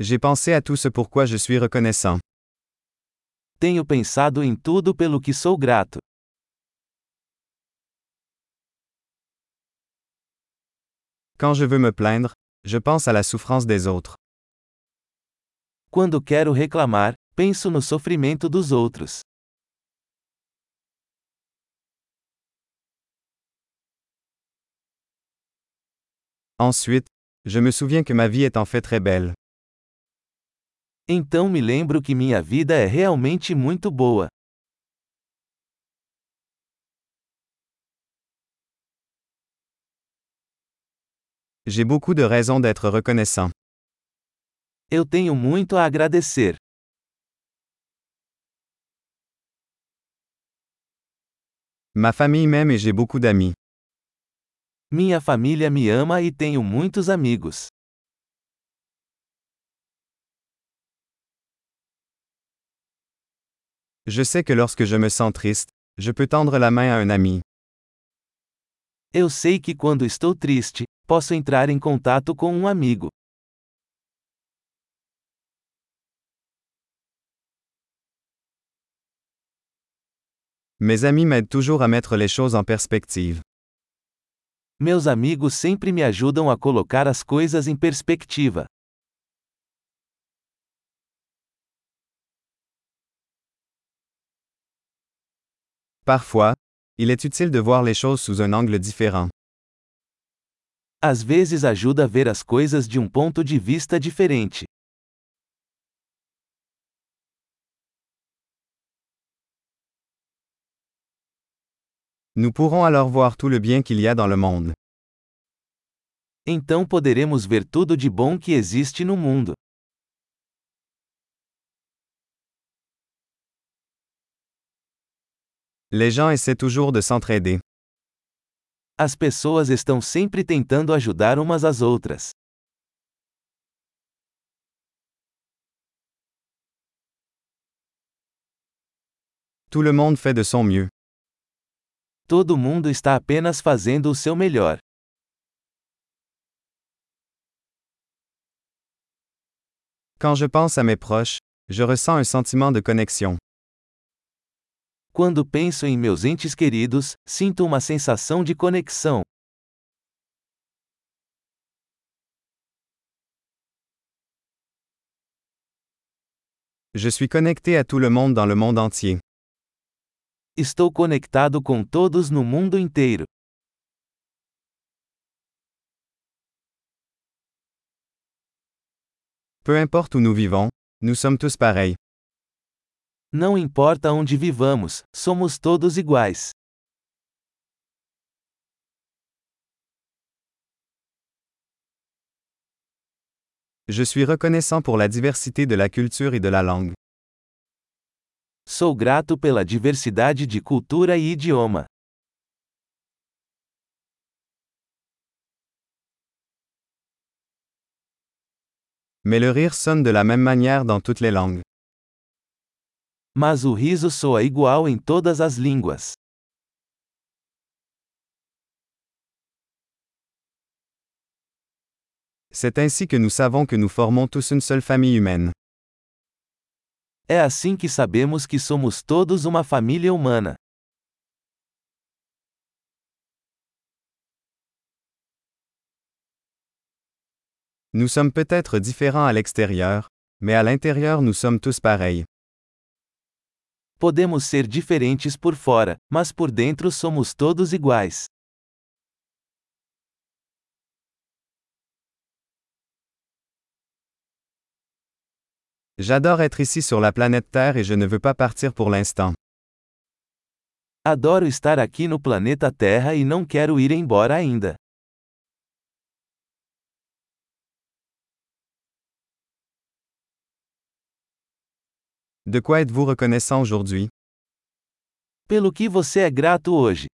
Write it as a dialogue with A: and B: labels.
A: J'ai pensé à tout ce pourquoi je suis reconnaissant.
B: Tenho pensado em tudo pelo que sou grato.
A: Quand je veux me plaindre, je pense à la souffrance des autres.
B: Quando quero reclamar, penso no sofrimento dos outros.
A: Ensuite, je me souviens que ma vie est en fait très belle.
B: Então me lembro que minha vida é realmente muito boa.
A: J'ai beaucoup de raisons d'être reconnaissant.
B: Eu tenho muito a agradecer.
A: Ma famille m'aime et j'ai beaucoup d'amis.
B: Minha família me ama e tenho muitos amigos.
A: Je sais que lorsque je me sens triste, je peux tendre la main à un ami.
B: Eu sei que quando estou triste, posso entrar em contato com um amigo.
A: Mes amis m'aident toujours à mettre les choses en perspective.
B: Meus amigos sempre me ajudam a colocar as coisas em perspectiva.
A: Parfois, il est utile de voir les choses sous un angle différent.
B: Às vezes ajuda a ver as coisas de um ponto de vista diferente.
A: Nous pourrons alors voir tout le bien qu'il y a dans le monde.
B: Então poderemos ver tudo de bom que existe no mundo.
A: Les gens essaient toujours de s'entraider.
B: As pessoas estão sempre tentando ajudar umas às outras.
A: Tout le monde fait de son mieux.
B: Todo mundo está apenas fazendo o seu melhor.
A: Quand je pense à mes proches, je ressens un sentiment de connexion.
B: Quando penso em meus entes queridos, sinto uma sensação de conexão.
A: Je suis connecté à tout le monde dans le monde entier.
B: Estou conectado com todos no mundo inteiro.
A: Peu importe où nous vivons, nous sommes tous pareils.
B: Não importa onde vivamos, somos todos iguais.
A: Je suis reconnaissant pour la diversité de la culture et de la langue.
B: Sou grato pela diversidade de cultura e idioma.
A: Mais le rire sonne de la même manière dans toutes les langues.
B: Mas o riso soa igual em todas as línguas.
A: C'est ainsi que nous savons que nous formons tous une seule famille humaine.
B: É assim que sabemos que somos todos uma família humana.
A: Nous sommes peut-être différents à l'extérieur, mais à l'intérieur nous sommes tous pareils.
B: Podemos ser diferentes por fora, mas por dentro somos todos iguais.
A: J'adore être ici sur la planète Terre et je ne veux pas partir pour l'instant.
B: Adoro estar aqui no planeta Terra e não quero ir embora ainda.
A: De quoi êtes-vous reconnaissant aujourd'hui?
B: Pelo que você é grato hoje?